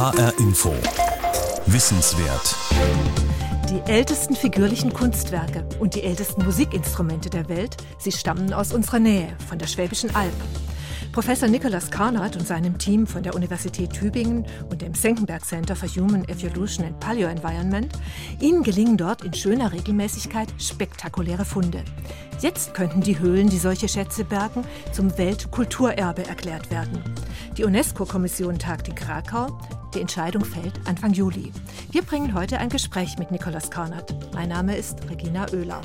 HR Info. Wissenswert. Die ältesten figürlichen Kunstwerke und die ältesten Musikinstrumente der Welt, sie stammen aus unserer Nähe, von der Schwäbischen Alb. Professor Nicholas Carnot und seinem Team von der Universität Tübingen und dem Senckenberg Center for Human Evolution and Paleoenvironment, ihnen gelingen dort in schöner Regelmäßigkeit spektakuläre Funde. Jetzt könnten die Höhlen, die solche Schätze bergen, zum Weltkulturerbe erklärt werden. Die UNESCO-Kommission tagt in Krakau. Die Entscheidung fällt Anfang Juli. Wir bringen heute ein Gespräch mit Nicholas Carnot. Mein Name ist Regina Oehler.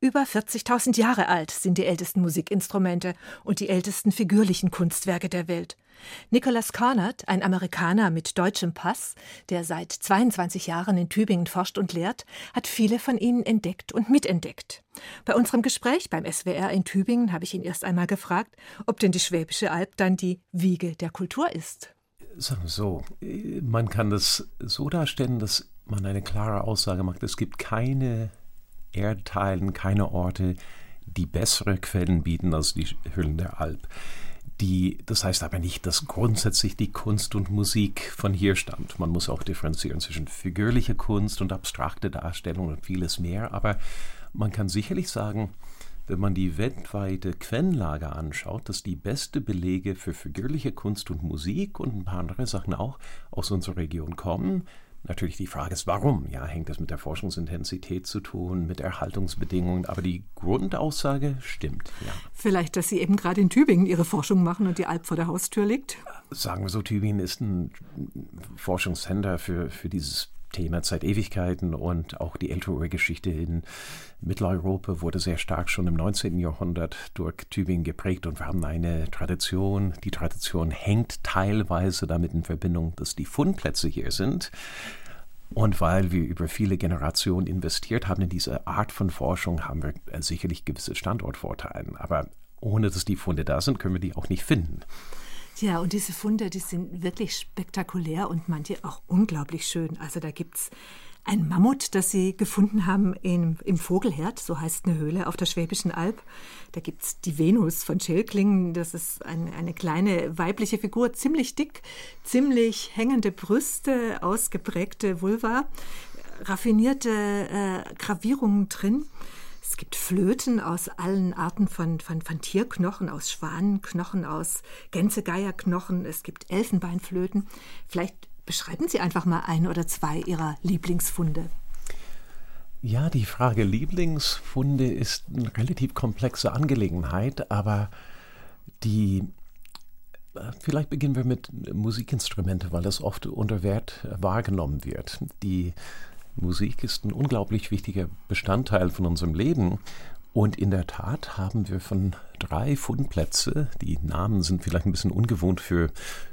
Über 40.000 Jahre alt sind die ältesten Musikinstrumente und die ältesten figürlichen Kunstwerke der Welt. Nicholas Carnot, ein Amerikaner mit deutschem Pass, der seit 22 Jahren in Tübingen forscht und lehrt, hat viele von ihnen entdeckt und mitentdeckt. Bei unserem Gespräch beim SWR in Tübingen habe ich ihn erst einmal gefragt, ob denn die Schwäbische Alb dann die Wiege der Kultur ist. Sagen wir so, man kann das so darstellen, dass man eine klare Aussage macht. Es gibt keine Erdteilen, keine Orte, die bessere Quellen bieten als die Höhlen der Alp. Die, das heißt aber nicht, dass grundsätzlich die Kunst und Musik von hier stammt. Man muss auch differenzieren zwischen figürlicher Kunst und abstrakte Darstellung und vieles mehr. Aber man kann sicherlich sagen, wenn man die weltweite Quellenlage anschaut, dass die beste Belege für figürliche Kunst und Musik und ein paar andere Sachen auch aus unserer Region kommen. Natürlich die Frage ist, warum? Ja, hängt das mit der Forschungsintensität zu tun, mit Erhaltungsbedingungen, aber die Grundaussage stimmt, ja. Vielleicht, dass Sie eben gerade in Tübingen Ihre Forschung machen und die Alp vor der Haustür liegt? Sagen wir so, Tübingen ist ein Forschungscenter für, für dieses Thema seit Ewigkeiten und auch die ältere Geschichte in Mitteleuropa wurde sehr stark schon im 19. Jahrhundert durch Tübingen geprägt und wir haben eine Tradition. Die Tradition hängt teilweise damit in Verbindung, dass die Fundplätze hier sind. Und weil wir über viele Generationen investiert haben in diese Art von Forschung, haben wir sicherlich gewisse Standortvorteile. Aber ohne dass die Funde da sind, können wir die auch nicht finden. Ja, und diese Funde, die sind wirklich spektakulär und manche auch unglaublich schön. Also da gibt es ein Mammut, das sie gefunden haben im, im Vogelherd, so heißt eine Höhle auf der Schwäbischen Alb. Da gibt es die Venus von Schilklingen, das ist ein, eine kleine weibliche Figur, ziemlich dick, ziemlich hängende Brüste, ausgeprägte Vulva, raffinierte äh, Gravierungen drin. Es gibt Flöten aus allen Arten von, von, von Tierknochen, aus Schwanenknochen, aus Gänsegeierknochen. Es gibt Elfenbeinflöten. Vielleicht beschreiben Sie einfach mal ein oder zwei Ihrer Lieblingsfunde. Ja, die Frage Lieblingsfunde ist eine relativ komplexe Angelegenheit, aber die Vielleicht beginnen wir mit Musikinstrumente, weil das oft unter Wert wahrgenommen wird. Die Musik ist ein unglaublich wichtiger Bestandteil von unserem Leben. Und in der Tat haben wir von drei Fundplätze, die Namen sind vielleicht ein bisschen ungewohnt für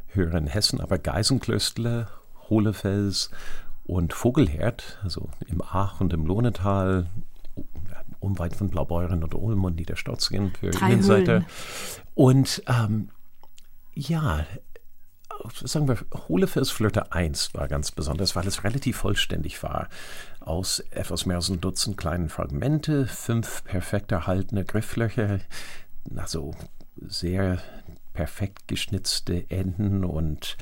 Hörer in Hessen, aber Geisenklöstle, Hohlefels und Vogelherd, also im Ach und im Lohnetal, unweit von Blaubeuren und Ulm und Niederstotzingen für Innenseite. Und ähm, ja, sagen wir, Hohlefels Flöte 1 war ganz besonders, weil es relativ vollständig war. Aus etwas mehr als ein Dutzend kleinen Fragmente, fünf perfekt erhaltene Grifflöcher, also sehr perfekt geschnitzte Enden und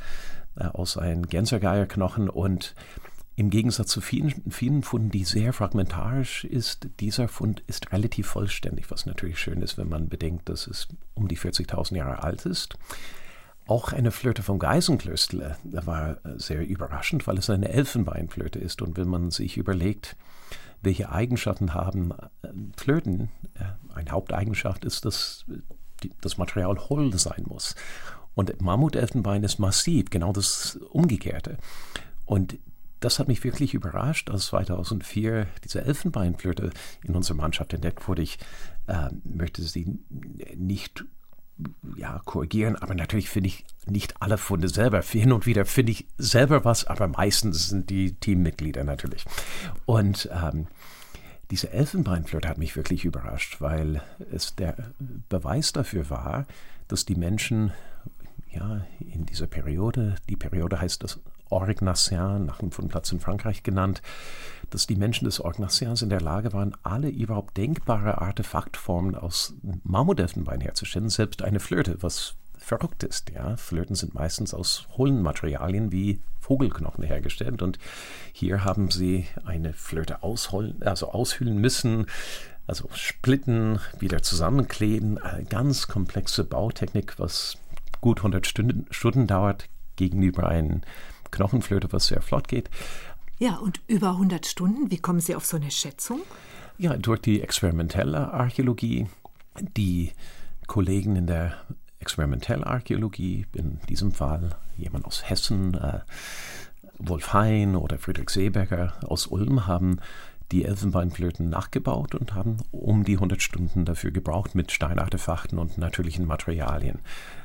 äh, aus einem Gänsergeierknochen und im Gegensatz zu vielen, vielen Funden, die sehr fragmentarisch ist, dieser Fund ist relativ vollständig, was natürlich schön ist, wenn man bedenkt, dass es um die 40.000 Jahre alt ist. Auch eine Flöte vom Geisenklöstle war sehr überraschend, weil es eine Elfenbeinflöte ist. Und wenn man sich überlegt, welche Eigenschaften haben äh, Flöten, äh, eine Haupteigenschaft ist, dass das Material hohl sein muss. Und Mammutelfenbein ist massiv, genau das Umgekehrte. Und das hat mich wirklich überrascht, als 2004 diese Elfenbeinflöte in unserer Mannschaft entdeckt wurde. Ich äh, möchte sie nicht ja, korrigieren, aber natürlich finde ich nicht alle Funde selber. Hin und wieder finde ich selber was, aber meistens sind die Teammitglieder natürlich. Und ähm, diese Elfenbeinflöte hat mich wirklich überrascht, weil es der Beweis dafür war, dass die Menschen ja in dieser Periode, die Periode heißt das Orgnacien, nach einem Fundplatz in Frankreich genannt, dass die Menschen des Orgnaciens in der Lage waren, alle überhaupt denkbare Artefaktformen aus Mammutelfenbein herzustellen, selbst eine Flöte, was verrückt ist. Ja? Flöten sind meistens aus hohlen Materialien wie Vogelknochen hergestellt und hier haben sie eine Flöte ausholen, also aushöhlen müssen, also splitten, wieder zusammenkleben, eine ganz komplexe Bautechnik, was gut 100 Stunden, Stunden dauert gegenüber einem Knochenflöte, was sehr flott geht. Ja, und über 100 Stunden, wie kommen Sie auf so eine Schätzung? Ja, durch die experimentelle Archäologie, die Kollegen in der Experimentallarchäologie, in diesem Fall jemand aus Hessen, äh, Wolf Hein oder Friedrich Seeberger aus Ulm, haben die Elfenbeinflöten nachgebaut und haben um die 100 Stunden dafür gebraucht mit Steinartefakten und natürlichen Materialien.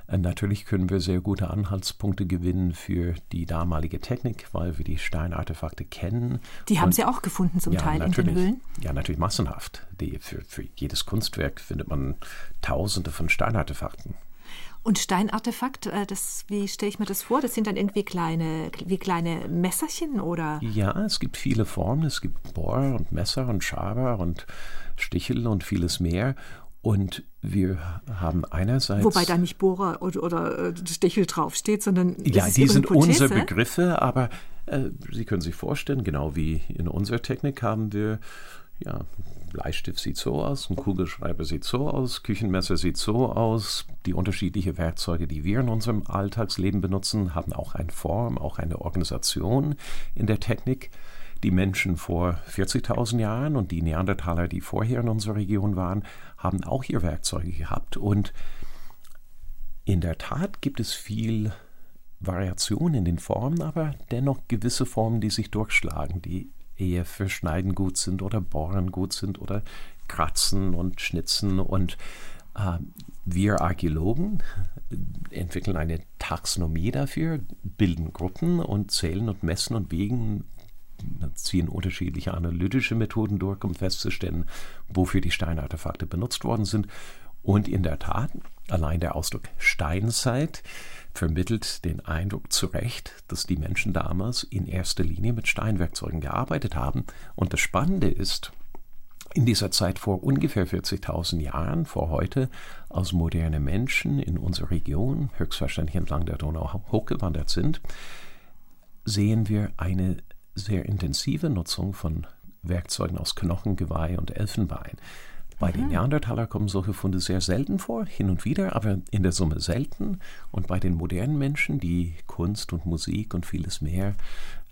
Äh, natürlich können wir sehr gute Anhaltspunkte gewinnen für die damalige Technik, weil wir die Steinartefakte kennen. Die haben und, Sie auch gefunden zum ja, Teil in den Höhlen? Ja, natürlich massenhaft. Die, für, für jedes Kunstwerk findet man Tausende von Steinartefakten. Und Steinartefakt, äh, das, wie stelle ich mir das vor? Das sind dann irgendwie kleine, wie kleine Messerchen oder? Ja, es gibt viele Formen. Es gibt Bohr und Messer und Schaber und Stichel und vieles mehr. Und wir haben einerseits. Wobei da nicht Bohrer oder, oder äh, Stichel draufsteht, sondern. Ja, die sind unsere Begriffe, aber äh, Sie können sich vorstellen, genau wie in unserer Technik haben wir ja, Bleistift sieht so aus, ein Kugelschreiber sieht so aus, Küchenmesser sieht so aus. Die unterschiedlichen Werkzeuge, die wir in unserem Alltagsleben benutzen, haben auch eine Form, auch eine Organisation in der Technik. Die Menschen vor 40.000 Jahren und die Neandertaler, die vorher in unserer Region waren, haben auch ihre Werkzeuge gehabt. Und in der Tat gibt es viel Variation in den Formen, aber dennoch gewisse Formen, die sich durchschlagen, die eher für Schneiden gut sind oder Bohren gut sind oder Kratzen und Schnitzen. Und äh, wir Archäologen entwickeln eine Taxonomie dafür, bilden Gruppen und zählen und messen und wiegen ziehen unterschiedliche analytische Methoden durch, um festzustellen, wofür die Steinartefakte benutzt worden sind. Und in der Tat, allein der Ausdruck Steinzeit vermittelt den Eindruck zu Recht, dass die Menschen damals in erster Linie mit Steinwerkzeugen gearbeitet haben. Und das Spannende ist, in dieser Zeit vor ungefähr 40.000 Jahren, vor heute, als moderne Menschen in unserer Region, höchstwahrscheinlich entlang der Donau hochgewandert sind, sehen wir eine sehr intensive Nutzung von Werkzeugen aus Knochen, Geweih und Elfenbein. Bei den Neandertaler kommen solche Funde sehr selten vor, hin und wieder, aber in der Summe selten. Und bei den modernen Menschen, die Kunst und Musik und vieles mehr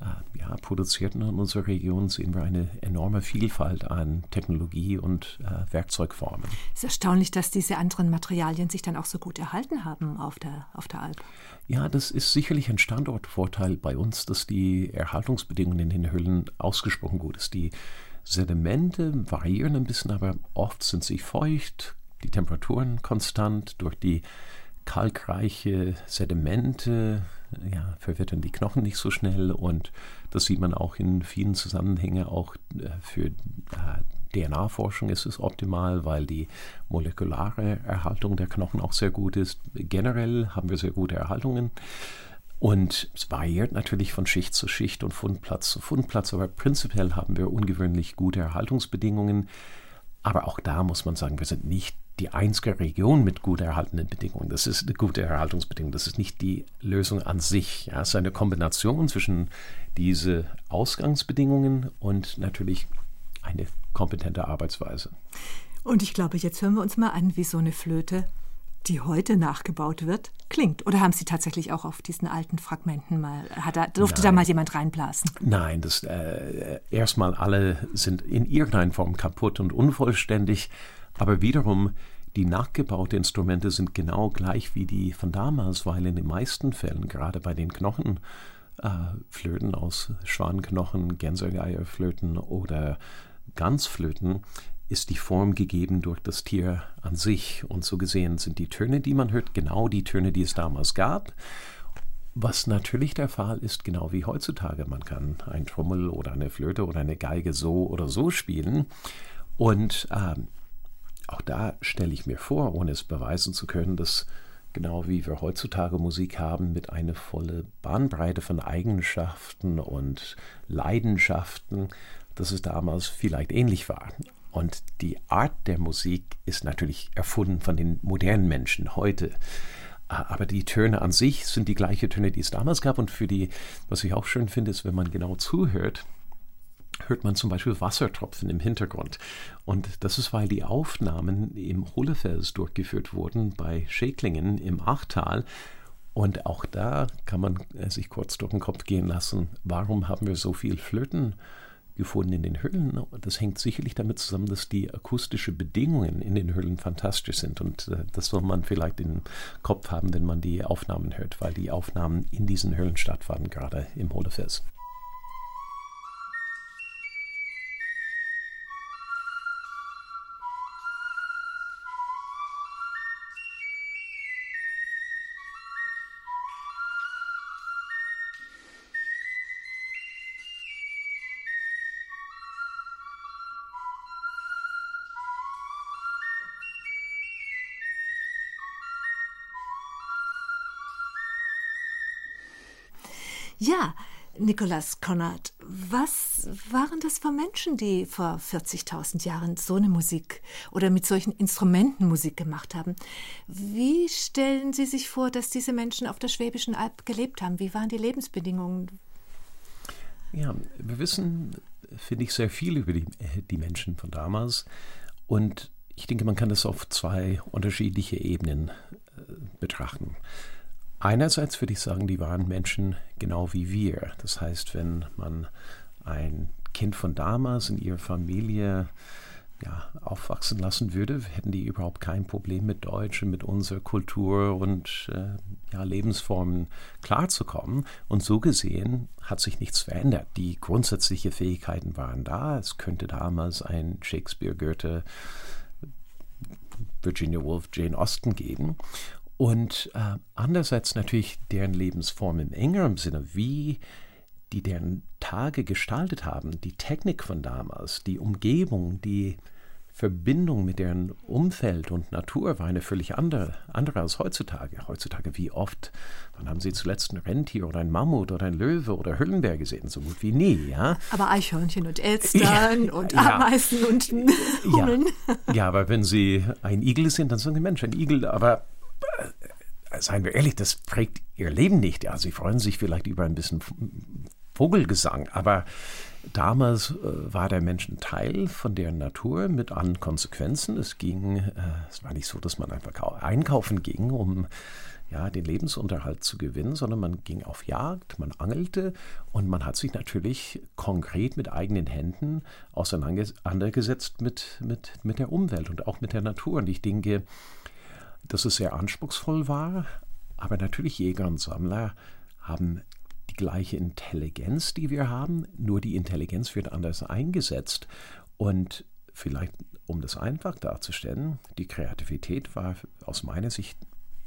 äh, ja, produzierten in unserer Region, sehen wir eine enorme Vielfalt an Technologie und äh, Werkzeugformen. Es ist erstaunlich, dass diese anderen Materialien sich dann auch so gut erhalten haben auf der, auf der Alp. Ja, das ist sicherlich ein Standortvorteil bei uns, dass die Erhaltungsbedingungen in den Höhlen ausgesprochen gut sind. Die Sedimente variieren ein bisschen, aber oft sind sie feucht, die Temperaturen konstant. Durch die kalkreiche Sedimente ja, verwittern die Knochen nicht so schnell und das sieht man auch in vielen Zusammenhängen. Auch äh, für äh, DNA-Forschung ist es optimal, weil die molekulare Erhaltung der Knochen auch sehr gut ist. Generell haben wir sehr gute Erhaltungen. Und es variiert natürlich von Schicht zu Schicht und Fundplatz zu Fundplatz, aber prinzipiell haben wir ungewöhnlich gute Erhaltungsbedingungen. Aber auch da muss man sagen, wir sind nicht die einzige Region mit gut erhaltenen Bedingungen. Das ist eine gute Erhaltungsbedingung. Das ist nicht die Lösung an sich. Ja, es ist eine Kombination zwischen diese Ausgangsbedingungen und natürlich eine kompetente Arbeitsweise. Und ich glaube, jetzt hören wir uns mal an, wie so eine Flöte die heute nachgebaut wird, klingt? Oder haben Sie tatsächlich auch auf diesen alten Fragmenten mal, da, durfte Nein. da mal jemand reinblasen? Nein, das äh, erstmal alle sind in irgendeiner Form kaputt und unvollständig, aber wiederum die nachgebauten Instrumente sind genau gleich wie die von damals, weil in den meisten Fällen, gerade bei den Knochenflöten äh, aus Schwanknochen, Gänsegeierflöten oder Ganzflöten, ist die Form gegeben durch das Tier an sich. Und so gesehen sind die Töne, die man hört, genau die Töne, die es damals gab. Was natürlich der Fall ist, genau wie heutzutage. Man kann ein Trommel oder eine Flöte oder eine Geige so oder so spielen. Und äh, auch da stelle ich mir vor, ohne es beweisen zu können, dass genau wie wir heutzutage Musik haben, mit einer volle Bahnbreite von Eigenschaften und Leidenschaften, dass es damals vielleicht ähnlich war. Und die Art der Musik ist natürlich erfunden von den modernen Menschen heute. aber die Töne an sich sind die gleichen Töne, die es damals gab. Und für die, was ich auch schön finde, ist, wenn man genau zuhört, hört man zum Beispiel Wassertropfen im Hintergrund. Und das ist, weil die Aufnahmen im Hohlefels durchgeführt wurden bei Schäklingen im Achtal. Und auch da kann man sich kurz durch den Kopf gehen lassen, warum haben wir so viel Flöten gefunden in den Höhlen. Das hängt sicherlich damit zusammen, dass die akustischen Bedingungen in den Höhlen fantastisch sind. Und äh, das soll man vielleicht im Kopf haben, wenn man die Aufnahmen hört, weil die Aufnahmen in diesen Höhlen stattfanden, gerade im Hohlefels. Ja, Nikolaus Konrad, was waren das für Menschen, die vor 40.000 Jahren so eine Musik oder mit solchen Instrumenten Musik gemacht haben? Wie stellen Sie sich vor, dass diese Menschen auf der Schwäbischen Alb gelebt haben? Wie waren die Lebensbedingungen? Ja, wir wissen, finde ich, sehr viel über die, die Menschen von damals. Und ich denke, man kann das auf zwei unterschiedliche Ebenen äh, betrachten. Einerseits würde ich sagen, die waren Menschen genau wie wir. Das heißt, wenn man ein Kind von damals in ihrer Familie ja, aufwachsen lassen würde, hätten die überhaupt kein Problem mit Deutsch und mit unserer Kultur und äh, ja, Lebensformen klarzukommen. Und so gesehen hat sich nichts verändert. Die grundsätzlichen Fähigkeiten waren da. Es könnte damals ein Shakespeare, Goethe, Virginia Woolf, Jane Austen geben. Und äh, andererseits natürlich deren Lebensform im engeren Sinne, wie die deren Tage gestaltet haben, die Technik von damals, die Umgebung, die Verbindung mit deren Umfeld und Natur war eine völlig andere, andere als heutzutage. Heutzutage, wie oft, wann haben Sie zuletzt ein Rentier oder ein Mammut oder ein Löwe oder Hüllenbär gesehen? So gut wie nie, ja. Aber Eichhörnchen und Elstern ja, und Ameisen ja. und Hummeln. Ja. ja, aber wenn Sie ein Igel sind, dann sagen Sie, Mensch, ein Igel, aber seien wir ehrlich, das prägt ihr Leben nicht. Ja, sie freuen sich vielleicht über ein bisschen Vogelgesang, aber damals äh, war der Mensch ein Teil von der Natur mit allen Konsequenzen. Es ging, äh, es war nicht so, dass man einfach einkaufen ging, um ja, den Lebensunterhalt zu gewinnen, sondern man ging auf Jagd, man angelte und man hat sich natürlich konkret mit eigenen Händen auseinandergesetzt mit, mit, mit der Umwelt und auch mit der Natur. Und ich denke, dass es sehr anspruchsvoll war, aber natürlich Jäger und Sammler haben die gleiche Intelligenz, die wir haben, nur die Intelligenz wird anders eingesetzt. Und vielleicht, um das einfach darzustellen, die Kreativität war aus meiner Sicht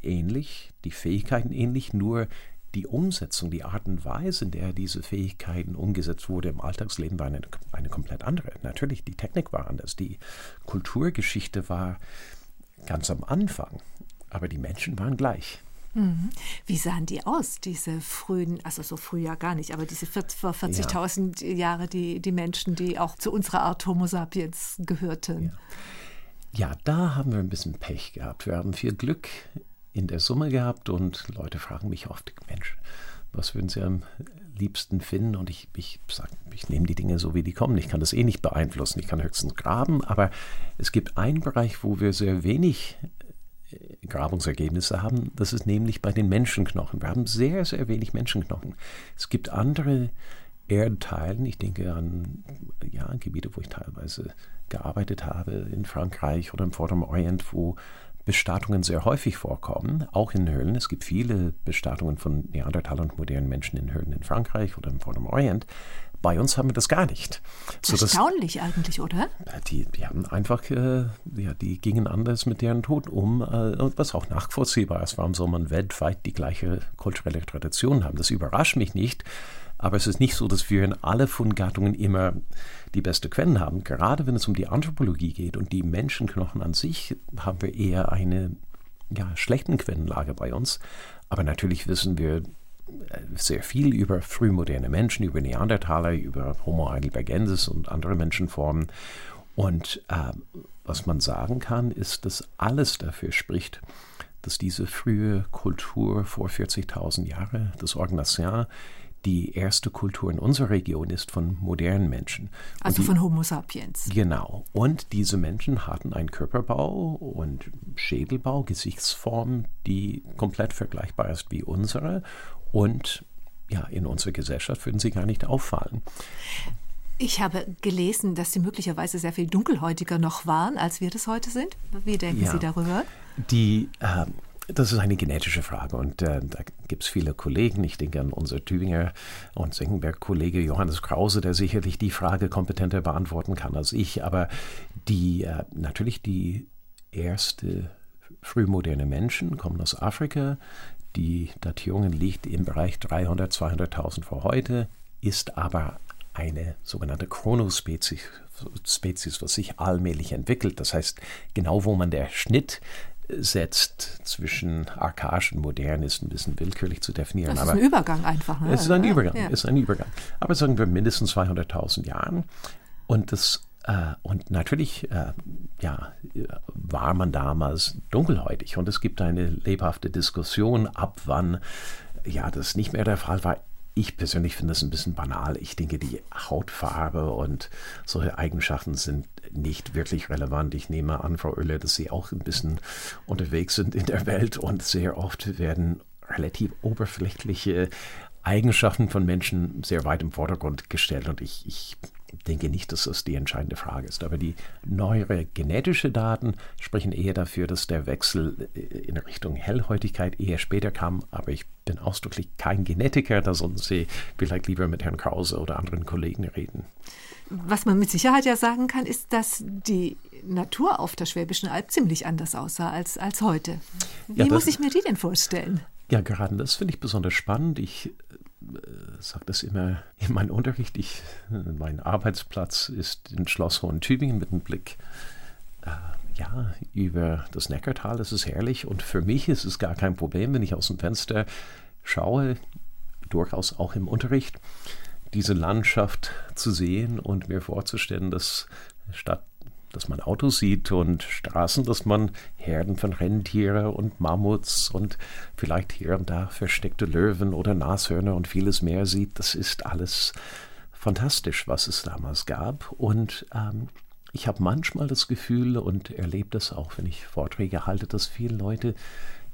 ähnlich, die Fähigkeiten ähnlich, nur die Umsetzung, die Art und Weise, in der diese Fähigkeiten umgesetzt wurde im Alltagsleben, war eine, eine komplett andere. Natürlich, die Technik war anders, die Kulturgeschichte war ganz am Anfang. Aber die Menschen waren gleich. Mhm. Wie sahen die aus, diese frühen, also so früh ja gar nicht, aber diese vor 40.000 ja. Jahre, die, die Menschen, die auch zu unserer Art Homo sapiens gehörten? Ja. ja, da haben wir ein bisschen Pech gehabt. Wir haben viel Glück in der Summe gehabt und Leute fragen mich oft, Mensch, was würden Sie am liebsten finden? Und ich, ich sage, ich nehme die Dinge so, wie die kommen. Ich kann das eh nicht beeinflussen. Ich kann höchstens graben. Aber es gibt einen Bereich, wo wir sehr wenig äh, Grabungsergebnisse haben. Das ist nämlich bei den Menschenknochen. Wir haben sehr, sehr wenig Menschenknochen. Es gibt andere Erdteilen, ich denke an ja, Gebiete, wo ich teilweise gearbeitet habe, in Frankreich oder im Vorderen Orient, wo Bestattungen sehr häufig vorkommen, auch in Höhlen. Es gibt viele Bestattungen von Neandertalern und modernen Menschen in Höhlen in Frankreich oder im Vorderen Orient. Bei uns haben wir das gar nicht. So Erstaunlich dass, eigentlich, oder? Die, die haben einfach, äh, ja, die gingen anders mit deren Tod um, äh, was auch nachvollziehbar ist. Warum soll man weltweit die gleiche kulturelle Tradition haben? Das überrascht mich nicht. Aber es ist nicht so, dass wir in alle Fundgattungen immer die beste Quellen haben. Gerade wenn es um die Anthropologie geht und die Menschenknochen an sich, haben wir eher eine ja, schlechten Quellenlage bei uns. Aber natürlich wissen wir äh, sehr viel über frühmoderne Menschen, über Neandertaler, über Homo heidelbergensis und andere Menschenformen. Und äh, was man sagen kann, ist, dass alles dafür spricht, dass diese frühe Kultur vor 40.000 Jahren, das Orgnacien, die erste Kultur in unserer Region ist von modernen Menschen. Also die, von Homo sapiens. Genau. Und diese Menschen hatten einen Körperbau und Schädelbau, Gesichtsform, die komplett vergleichbar ist wie unsere. Und ja, in unserer Gesellschaft würden sie gar nicht auffallen. Ich habe gelesen, dass Sie möglicherweise sehr viel dunkelhäutiger noch waren, als wir das heute sind. Wie denken ja, Sie darüber? Die, äh, das ist eine genetische Frage und äh, da gibt es viele Kollegen. Ich denke an unser Tübinger und Senckenberg-Kollege Johannes Krause, der sicherlich die Frage kompetenter beantworten kann als ich. Aber die, äh, natürlich die erste frühmoderne Menschen kommen aus Afrika. Die Datierung liegt im Bereich 300, 200.000 vor heute, ist aber eine sogenannte Chronospezies, Spezies, was sich allmählich entwickelt. Das heißt, genau wo man der Schnitt setzt zwischen archaisch und modern ist ein bisschen willkürlich zu definieren. Das ist aber ein Übergang einfach. Ne? Es ist ein Übergang, ja. ist ein Übergang. Aber sagen wir mindestens 200.000 Jahren. Und das äh, und natürlich äh, ja, war man damals dunkelhäutig und es gibt eine lebhafte Diskussion, ab wann ja das nicht mehr der Fall war. Ich persönlich finde das ein bisschen banal. Ich denke, die Hautfarbe und solche Eigenschaften sind nicht wirklich relevant. Ich nehme an, Frau Oehler, dass Sie auch ein bisschen unterwegs sind in der Welt und sehr oft werden relativ oberflächliche Eigenschaften von Menschen sehr weit im Vordergrund gestellt. Und ich, ich denke nicht, dass das die entscheidende Frage ist. Aber die neuere genetische Daten sprechen eher dafür, dass der Wechsel in Richtung Hellhäutigkeit eher später kam. Aber ich bin ausdrücklich kein Genetiker, da sollen Sie vielleicht lieber mit Herrn Krause oder anderen Kollegen reden. Was man mit Sicherheit ja sagen kann, ist, dass die Natur auf der Schwäbischen Alb ziemlich anders aussah als, als heute. Wie ja, muss ich mir die denn vorstellen? Ja, gerade das finde ich besonders spannend. Ich äh, sage das immer in meinem Unterricht. Ich, mein Arbeitsplatz ist in Schloss Hohen-Tübingen mit einem Blick äh, ja, über das Neckartal. Ist herrlich und für mich ist es gar kein Problem, wenn ich aus dem Fenster schaue, durchaus auch im Unterricht, diese Landschaft zu sehen und mir vorzustellen, dass statt dass man Autos sieht und Straßen, dass man Herden von Rentiere und Mammuts und vielleicht hier und da versteckte Löwen oder Nashörner und vieles mehr sieht. Das ist alles fantastisch, was es damals gab. Und ähm, ich habe manchmal das Gefühl und erlebe das auch, wenn ich Vorträge halte, dass viele Leute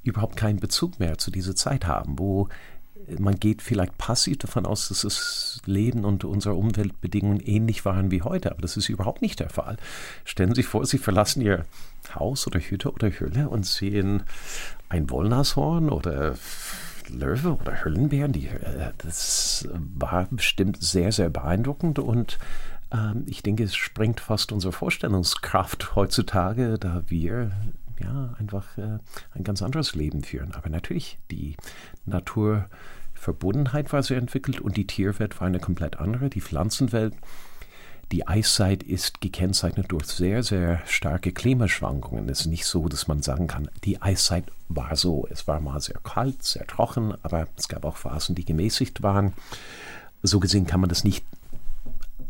überhaupt keinen Bezug mehr zu dieser Zeit haben, wo man geht vielleicht passiv davon aus, dass das Leben und unsere Umweltbedingungen ähnlich waren wie heute, aber das ist überhaupt nicht der Fall. Stellen Sie sich vor, Sie verlassen Ihr Haus oder Hütte oder Höhle und sehen ein Wollnashorn oder Löwe oder Höllenbären. Äh, das war bestimmt sehr, sehr beeindruckend und ähm, ich denke, es sprengt fast unsere Vorstellungskraft heutzutage, da wir ja einfach äh, ein ganz anderes Leben führen. Aber natürlich, die Natur Verbundenheit war sehr entwickelt und die Tierwelt war eine komplett andere. Die Pflanzenwelt, die Eiszeit ist gekennzeichnet durch sehr, sehr starke Klimaschwankungen. Es ist nicht so, dass man sagen kann, die Eiszeit war so. Es war mal sehr kalt, sehr trocken, aber es gab auch Phasen, die gemäßigt waren. So gesehen kann man das nicht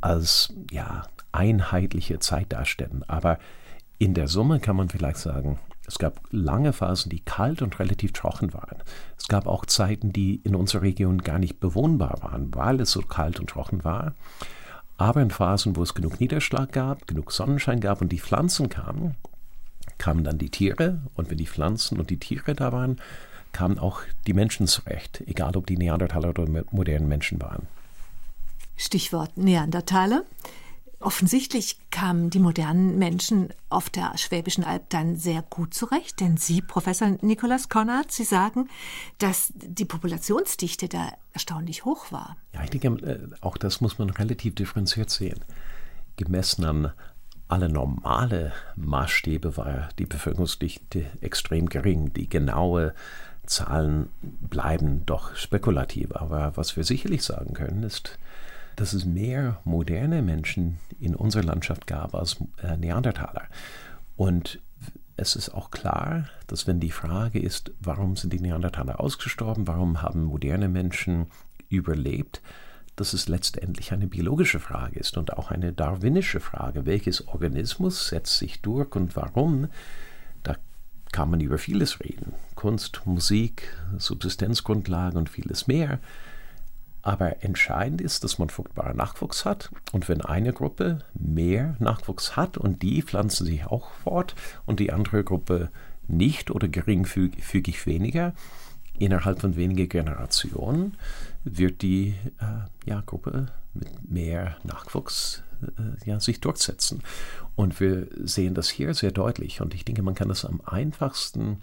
als ja, einheitliche Zeit darstellen. Aber in der Summe kann man vielleicht sagen, es gab lange Phasen, die kalt und relativ trocken waren. Es gab auch Zeiten, die in unserer Region gar nicht bewohnbar waren, weil es so kalt und trocken war. Aber in Phasen, wo es genug Niederschlag gab, genug Sonnenschein gab und die Pflanzen kamen, kamen dann die Tiere. Und wenn die Pflanzen und die Tiere da waren, kamen auch die Menschen zurecht, egal ob die Neandertaler oder modernen Menschen waren. Stichwort Neandertaler. Offensichtlich kamen die modernen Menschen auf der Schwäbischen Alb dann sehr gut zurecht, denn Sie, Professor Nikolaus Konrad, Sie sagen, dass die Populationsdichte da erstaunlich hoch war. Ja, ich denke, äh, auch das muss man relativ differenziert sehen. Gemessen an alle normale Maßstäbe war die Bevölkerungsdichte extrem gering. Die genaue Zahlen bleiben doch spekulativ. Aber was wir sicherlich sagen können, ist, dass es mehr moderne Menschen in unserer Landschaft gab als äh, Neandertaler. Und es ist auch klar, dass wenn die Frage ist, warum sind die Neandertaler ausgestorben, warum haben moderne Menschen überlebt, dass es letztendlich eine biologische Frage ist und auch eine darwinische Frage. Welches Organismus setzt sich durch und warum? Da kann man über vieles reden. Kunst, Musik, Subsistenzgrundlagen und vieles mehr. Aber entscheidend ist, dass man fruchtbaren Nachwuchs hat. Und wenn eine Gruppe mehr Nachwuchs hat und die pflanzen sich auch fort und die andere Gruppe nicht oder geringfügig weniger, innerhalb von wenigen Generationen wird die äh, ja, Gruppe mit mehr Nachwuchs äh, ja, sich durchsetzen. Und wir sehen das hier sehr deutlich. Und ich denke, man kann das am einfachsten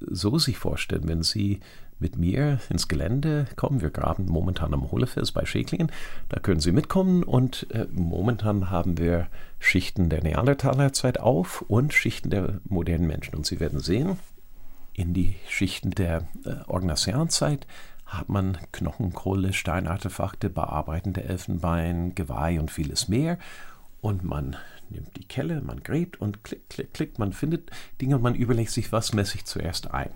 so sich vorstellen, wenn Sie mit mir ins Gelände kommen. Wir graben momentan am Hohlefels bei Schäklingen. Da können Sie mitkommen und äh, momentan haben wir Schichten der Neandertalerzeit auf und Schichten der modernen Menschen. Und Sie werden sehen, in die Schichten der äh, Orgnacéanzeit hat man Knochenkohle, Steinartefakte, bearbeitende Elfenbein, Geweih und vieles mehr. Und man nimmt die Kelle, man gräbt und klick, klick, klick, man findet Dinge und man überlegt sich, was messe ich zuerst ein.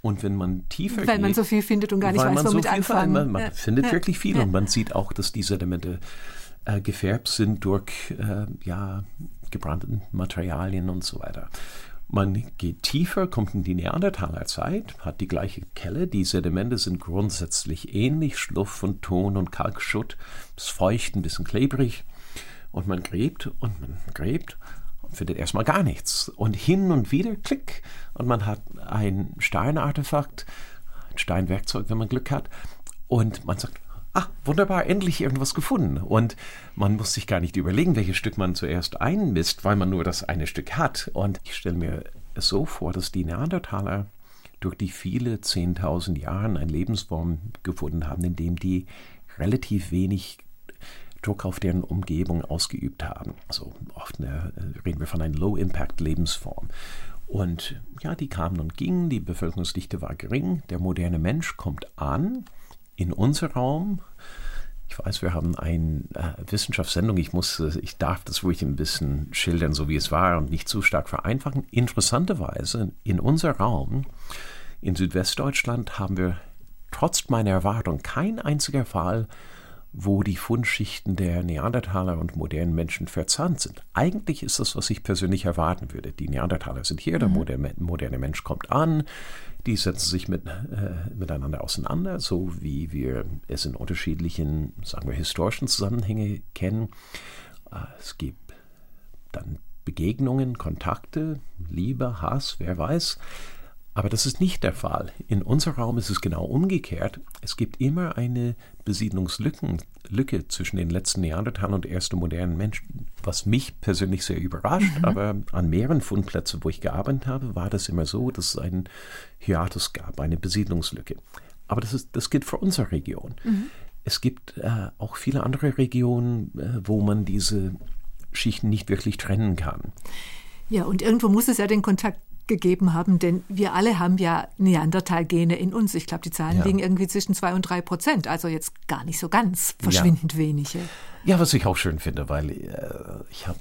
Und wenn man tiefer Weil geht, man so viel findet und gar nicht weiß, womit so anfangen. Man, man ja. findet ja. wirklich viel ja. und man sieht auch, dass die Sedimente äh, gefärbt sind durch äh, ja, gebrannte Materialien und so weiter. Man geht tiefer, kommt in die Neandertalerzeit, hat die gleiche Kelle. Die Sedimente sind grundsätzlich ähnlich, Schluff und Ton und Kalkschutt, ist feucht, ein bisschen klebrig. Und man gräbt und man gräbt findet erstmal gar nichts. Und hin und wieder, klick, und man hat ein Steinartefakt, ein Steinwerkzeug, wenn man Glück hat. Und man sagt, ah, wunderbar, endlich irgendwas gefunden. Und man muss sich gar nicht überlegen, welches Stück man zuerst einmisst, weil man nur das eine Stück hat. Und ich stelle mir es so vor, dass die Neandertaler durch die viele 10.000 Jahre eine Lebensform gefunden haben, in dem die relativ wenig Druck auf deren Umgebung ausgeübt haben. Also oft eine, äh, reden wir von einer Low-Impact-Lebensform. Und ja, die kamen und gingen, die Bevölkerungsdichte war gering, der moderne Mensch kommt an in unser Raum. Ich weiß, wir haben eine äh, Wissenschaftssendung. Ich muss, äh, ich darf das ruhig ein bisschen schildern, so wie es war und nicht zu stark vereinfachen. Interessanterweise in unser Raum in Südwestdeutschland haben wir trotz meiner Erwartung kein einziger Fall wo die Fundschichten der Neandertaler und modernen Menschen verzahnt sind. Eigentlich ist das, was ich persönlich erwarten würde. Die Neandertaler sind hier, der mhm. moderne Mensch kommt an, die setzen sich mit, äh, miteinander auseinander, so wie wir es in unterschiedlichen, sagen wir, historischen Zusammenhängen kennen. Äh, es gibt dann Begegnungen, Kontakte, Liebe, Hass, wer weiß. Aber das ist nicht der Fall. In unserem Raum ist es genau umgekehrt. Es gibt immer eine Besiedlungslücke zwischen den letzten Neandertalern und ersten modernen Menschen, was mich persönlich sehr überrascht. Mhm. Aber an mehreren Fundplätzen, wo ich gearbeitet habe, war das immer so, dass es einen Hiatus gab, eine Besiedlungslücke. Aber das, ist, das gilt für unsere Region. Mhm. Es gibt äh, auch viele andere Regionen, äh, wo man diese Schichten nicht wirklich trennen kann. Ja, und irgendwo muss es ja den Kontakt gegeben haben, denn wir alle haben ja Neandertal-Gene in uns. Ich glaube, die Zahlen ja. liegen irgendwie zwischen zwei und drei Prozent, also jetzt gar nicht so ganz verschwindend ja. wenige. Ja, was ich auch schön finde, weil äh, ich habe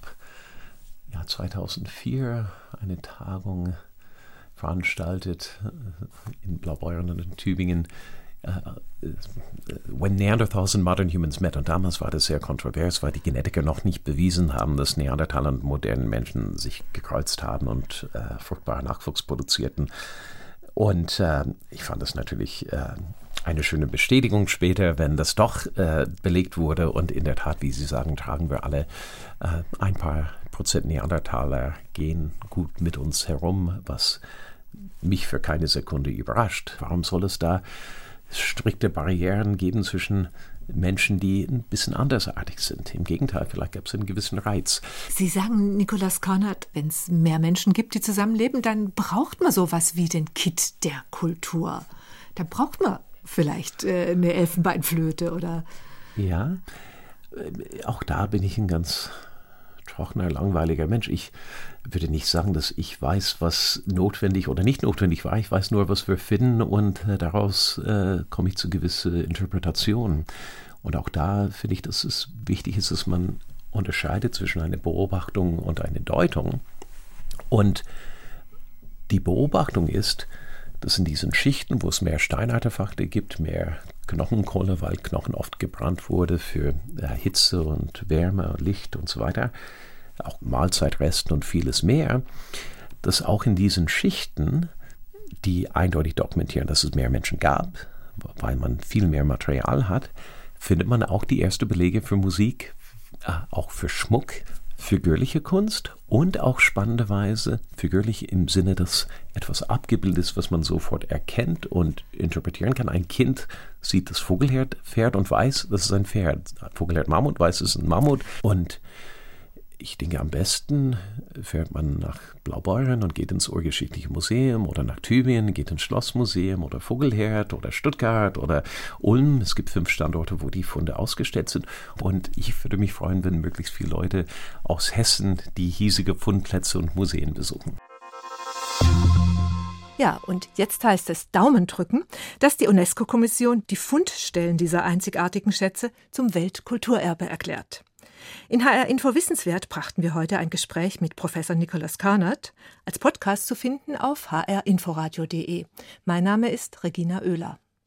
ja 2004 eine Tagung veranstaltet äh, in Blaubeuren und in Tübingen when Neanderthals and Modern Humans met. Und damals war das sehr kontrovers, weil die Genetiker noch nicht bewiesen haben, dass Neandertaler und modernen Menschen sich gekreuzt haben und äh, fruchtbaren Nachwuchs produzierten. Und äh, ich fand das natürlich äh, eine schöne Bestätigung später, wenn das doch äh, belegt wurde. Und in der Tat, wie Sie sagen, tragen wir alle äh, ein paar Prozent Neandertaler gehen gut mit uns herum, was mich für keine Sekunde überrascht. Warum soll es da strikte Barrieren geben zwischen Menschen, die ein bisschen andersartig sind. Im Gegenteil, vielleicht gab es einen gewissen Reiz. Sie sagen, Nikolaus Kornert, wenn es mehr Menschen gibt, die zusammenleben, dann braucht man sowas wie den Kit der Kultur. Da braucht man vielleicht äh, eine Elfenbeinflöte oder. Ja, äh, auch da bin ich ein ganz trockener, langweiliger Mensch. Ich würde nicht sagen, dass ich weiß, was notwendig oder nicht notwendig war. Ich weiß nur, was wir finden und äh, daraus äh, komme ich zu gewissen Interpretationen. Und auch da finde ich, dass es wichtig ist, dass man unterscheidet zwischen einer Beobachtung und einer Deutung. Und die Beobachtung ist, dass in diesen Schichten, wo es mehr Steinartefakte gibt, mehr Knochenkohle, weil Knochen oft gebrannt wurde für äh, Hitze und Wärme, Licht und so weiter, auch Mahlzeitresten und vieles mehr, dass auch in diesen Schichten die eindeutig dokumentieren, dass es mehr Menschen gab, weil man viel mehr Material hat, findet man auch die ersten Belege für Musik, äh, auch für Schmuck, figürliche Kunst und auch spannenderweise figürlich im Sinne, dass etwas abgebildet ist, was man sofort erkennt und interpretieren kann. Ein Kind sieht das Vogelherd und weiß, das ist ein Pferd. Vogelherd Mammut weiß, es ist ein Mammut und ich denke, am besten fährt man nach Blaubeuren und geht ins Urgeschichtliche Museum oder nach Tübingen, geht ins Schlossmuseum oder Vogelherd oder Stuttgart oder Ulm. Es gibt fünf Standorte, wo die Funde ausgestellt sind. Und ich würde mich freuen, wenn möglichst viele Leute aus Hessen die hiesige Fundplätze und Museen besuchen. Ja, und jetzt heißt es Daumen drücken, dass die UNESCO-Kommission die Fundstellen dieser einzigartigen Schätze zum Weltkulturerbe erklärt. In HR Info Wissenswert brachten wir heute ein Gespräch mit Professor Nikolaus Karnert, als Podcast zu finden auf hrinforadio.de. Mein Name ist Regina Oehler.